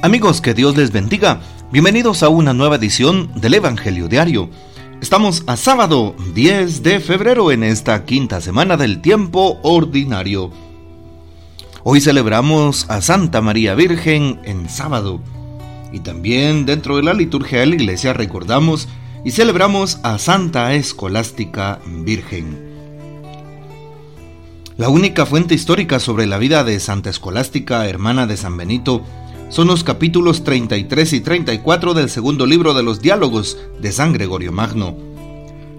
Amigos, que Dios les bendiga. Bienvenidos a una nueva edición del Evangelio Diario. Estamos a sábado 10 de febrero en esta quinta semana del tiempo ordinario. Hoy celebramos a Santa María Virgen en sábado. Y también dentro de la liturgia de la iglesia recordamos y celebramos a Santa Escolástica Virgen. La única fuente histórica sobre la vida de Santa Escolástica, hermana de San Benito, son los capítulos 33 y 34 del segundo libro de los diálogos de San Gregorio Magno.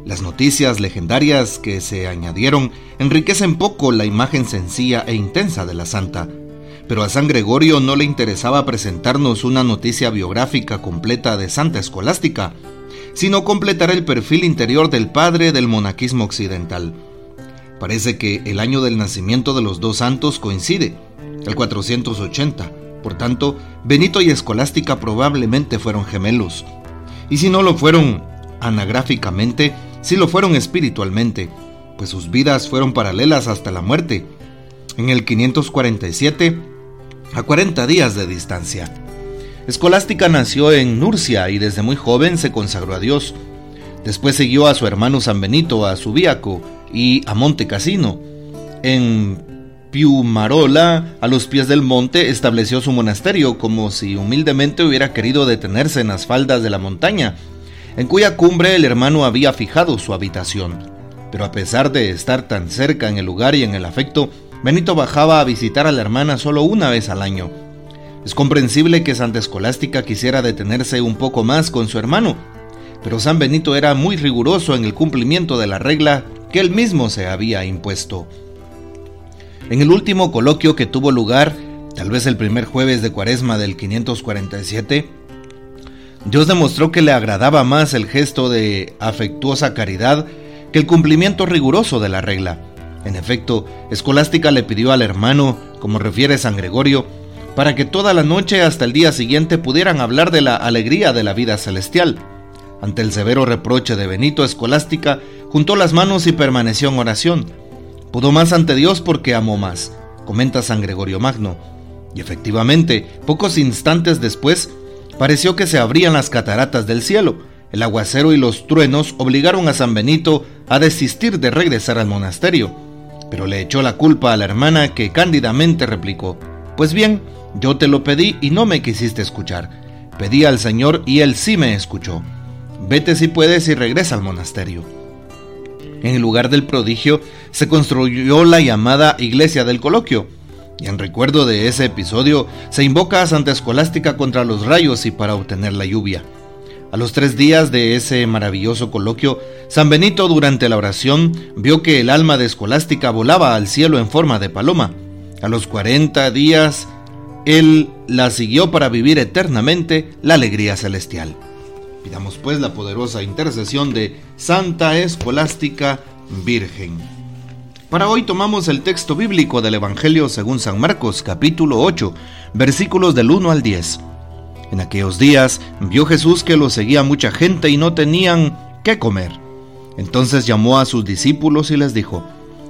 Las noticias legendarias que se añadieron enriquecen poco la imagen sencilla e intensa de la santa, pero a San Gregorio no le interesaba presentarnos una noticia biográfica completa de Santa Escolástica, sino completar el perfil interior del padre del monaquismo occidental. Parece que el año del nacimiento de los dos santos coincide, el 480, por tanto, Benito y Escolástica probablemente fueron gemelos. Y si no lo fueron anagráficamente, sí lo fueron espiritualmente, pues sus vidas fueron paralelas hasta la muerte, en el 547, a 40 días de distancia. Escolástica nació en Nurcia y desde muy joven se consagró a Dios. Después siguió a su hermano San Benito a Subiaco y a Monte Cassino. En Piumarola, a los pies del monte, estableció su monasterio como si humildemente hubiera querido detenerse en las faldas de la montaña, en cuya cumbre el hermano había fijado su habitación. Pero a pesar de estar tan cerca en el lugar y en el afecto, Benito bajaba a visitar a la hermana solo una vez al año. Es comprensible que Santa Escolástica quisiera detenerse un poco más con su hermano, pero San Benito era muy riguroso en el cumplimiento de la regla que él mismo se había impuesto. En el último coloquio que tuvo lugar, tal vez el primer jueves de cuaresma del 547, Dios demostró que le agradaba más el gesto de afectuosa caridad que el cumplimiento riguroso de la regla. En efecto, Escolástica le pidió al hermano, como refiere San Gregorio, para que toda la noche hasta el día siguiente pudieran hablar de la alegría de la vida celestial. Ante el severo reproche de Benito, Escolástica juntó las manos y permaneció en oración. Pudo más ante Dios porque amó más, comenta San Gregorio Magno. Y efectivamente, pocos instantes después, pareció que se abrían las cataratas del cielo. El aguacero y los truenos obligaron a San Benito a desistir de regresar al monasterio. Pero le echó la culpa a la hermana que cándidamente replicó, Pues bien, yo te lo pedí y no me quisiste escuchar. Pedí al Señor y Él sí me escuchó. Vete si puedes y regresa al monasterio. En el lugar del prodigio se construyó la llamada Iglesia del Coloquio, y en recuerdo de ese episodio se invoca a Santa Escolástica contra los rayos y para obtener la lluvia. A los tres días de ese maravilloso coloquio, San Benito durante la oración vio que el alma de Escolástica volaba al cielo en forma de paloma. A los cuarenta días, él la siguió para vivir eternamente la alegría celestial. Pidamos pues la poderosa intercesión de Santa Escolástica Virgen. Para hoy tomamos el texto bíblico del Evangelio según San Marcos capítulo 8, versículos del 1 al 10. En aquellos días vio Jesús que lo seguía mucha gente y no tenían qué comer. Entonces llamó a sus discípulos y les dijo,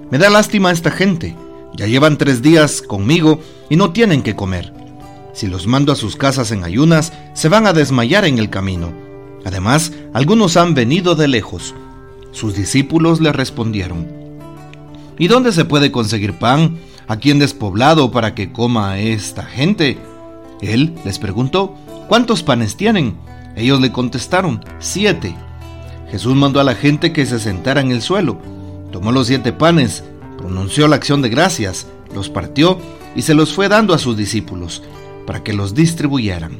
Me da lástima esta gente, ya llevan tres días conmigo y no tienen qué comer. Si los mando a sus casas en ayunas, se van a desmayar en el camino Además, algunos han venido de lejos. Sus discípulos le respondieron, ¿Y dónde se puede conseguir pan aquí en despoblado para que coma esta gente? Él les preguntó, ¿cuántos panes tienen? Ellos le contestaron, siete. Jesús mandó a la gente que se sentara en el suelo, tomó los siete panes, pronunció la acción de gracias, los partió y se los fue dando a sus discípulos, para que los distribuyeran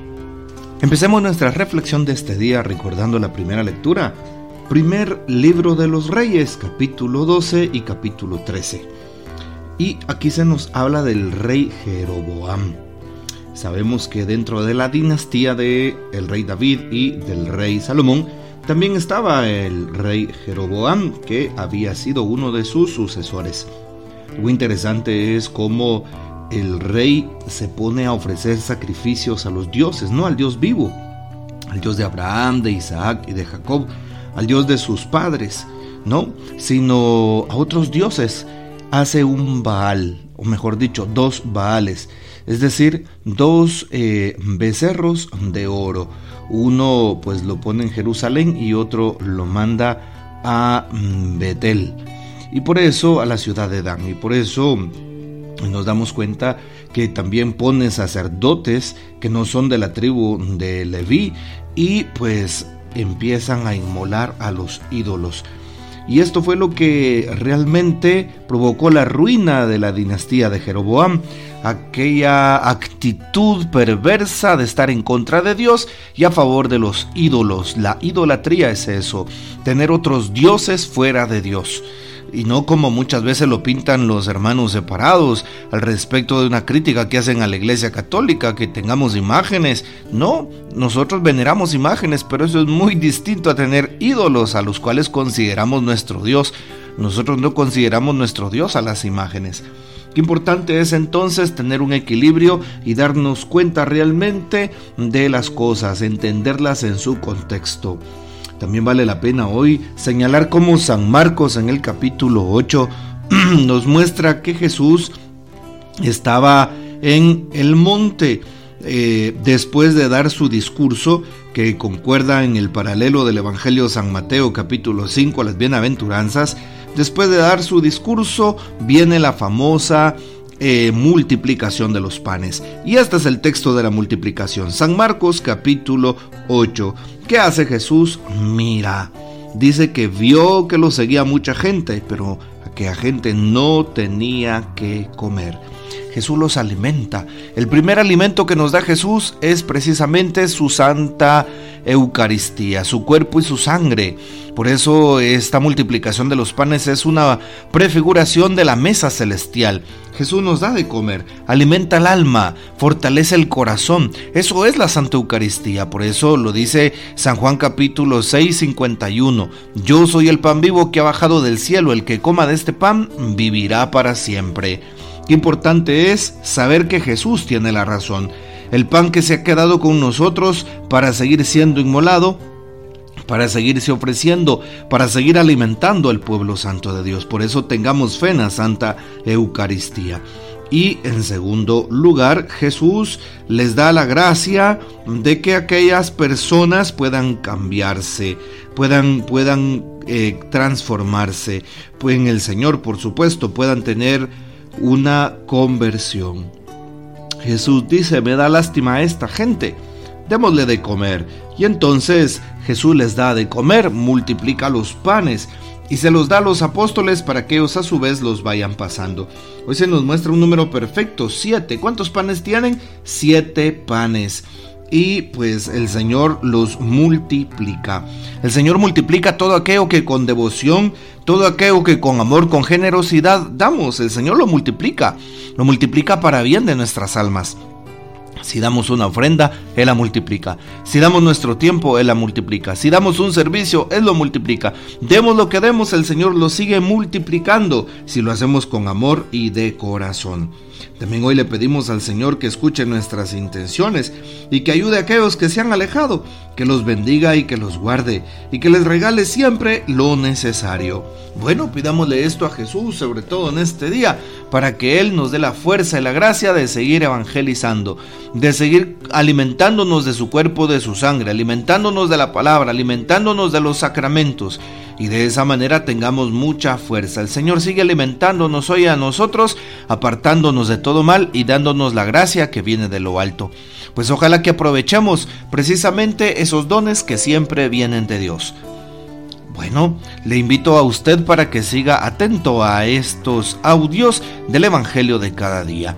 Empecemos nuestra reflexión de este día recordando la primera lectura. Primer libro de los reyes, capítulo 12 y capítulo 13. Y aquí se nos habla del rey Jeroboam. Sabemos que dentro de la dinastía de el rey David y del rey Salomón también estaba el rey Jeroboam, que había sido uno de sus sucesores. Lo interesante es cómo el rey se pone a ofrecer sacrificios a los dioses, no al Dios vivo, al Dios de Abraham, de Isaac y de Jacob, al Dios de sus padres, no, sino a otros dioses. Hace un Baal, o mejor dicho, dos Baales, es decir, dos eh, becerros de oro. Uno pues lo pone en Jerusalén y otro lo manda a mm, Betel. Y por eso a la ciudad de Dan. Y por eso nos damos cuenta que también pone sacerdotes que no son de la tribu de Leví y pues empiezan a inmolar a los ídolos. Y esto fue lo que realmente provocó la ruina de la dinastía de Jeroboam, aquella actitud perversa de estar en contra de Dios y a favor de los ídolos. La idolatría es eso, tener otros dioses fuera de Dios y no como muchas veces lo pintan los hermanos separados al respecto de una crítica que hacen a la iglesia católica, que tengamos imágenes. No, nosotros veneramos imágenes, pero eso es muy distinto a tener ídolos a los cuales consideramos nuestro Dios. Nosotros no consideramos nuestro Dios a las imágenes. Qué importante es entonces tener un equilibrio y darnos cuenta realmente de las cosas, entenderlas en su contexto. También vale la pena hoy señalar cómo San Marcos en el capítulo 8 nos muestra que Jesús estaba en el monte eh, después de dar su discurso que concuerda en el paralelo del Evangelio San Mateo capítulo 5 a las bienaventuranzas. Después de dar su discurso viene la famosa eh, multiplicación de los panes. Y este es el texto de la multiplicación. San Marcos capítulo 8. ¿Qué hace Jesús? Mira. Dice que vio que lo seguía mucha gente, pero aquella gente no tenía que comer. Jesús los alimenta. El primer alimento que nos da Jesús es precisamente su santa Eucaristía, su cuerpo y su sangre. Por eso esta multiplicación de los panes es una prefiguración de la mesa celestial. Jesús nos da de comer, alimenta el alma, fortalece el corazón. Eso es la Santa Eucaristía. Por eso lo dice San Juan capítulo 6, 51. Yo soy el pan vivo que ha bajado del cielo. El que coma de este pan vivirá para siempre. Qué importante es saber que Jesús tiene la razón. El pan que se ha quedado con nosotros para seguir siendo inmolado, para seguirse ofreciendo, para seguir alimentando al pueblo santo de Dios. Por eso tengamos fe en la Santa Eucaristía. Y en segundo lugar, Jesús les da la gracia de que aquellas personas puedan cambiarse, puedan, puedan eh, transformarse, en el Señor, por supuesto, puedan tener una conversión. Jesús dice, me da lástima a esta gente, démosle de comer. Y entonces Jesús les da de comer, multiplica los panes y se los da a los apóstoles para que ellos a su vez los vayan pasando. Hoy se nos muestra un número perfecto, siete. ¿Cuántos panes tienen? Siete panes y pues el Señor los multiplica. El Señor multiplica todo aquello que con devoción, todo aquello que con amor, con generosidad damos. El Señor lo multiplica, lo multiplica para bien de nuestras almas. Si damos una ofrenda, Él la multiplica. Si damos nuestro tiempo, Él la multiplica. Si damos un servicio, Él lo multiplica. Demos lo que demos, el Señor lo sigue multiplicando si lo hacemos con amor y de corazón. También hoy le pedimos al Señor que escuche nuestras intenciones y que ayude a aquellos que se han alejado, que los bendiga y que los guarde y que les regale siempre lo necesario. Bueno, pidámosle esto a Jesús, sobre todo en este día, para que Él nos dé la fuerza y la gracia de seguir evangelizando, de seguir alimentándonos de su cuerpo, de su sangre, alimentándonos de la palabra, alimentándonos de los sacramentos y de esa manera tengamos mucha fuerza. El Señor sigue alimentándonos hoy a nosotros, apartándonos de todo mal y dándonos la gracia que viene de lo alto. Pues ojalá que aprovechemos precisamente esos dones que siempre vienen de Dios. Bueno, le invito a usted para que siga atento a estos audios del Evangelio de cada día.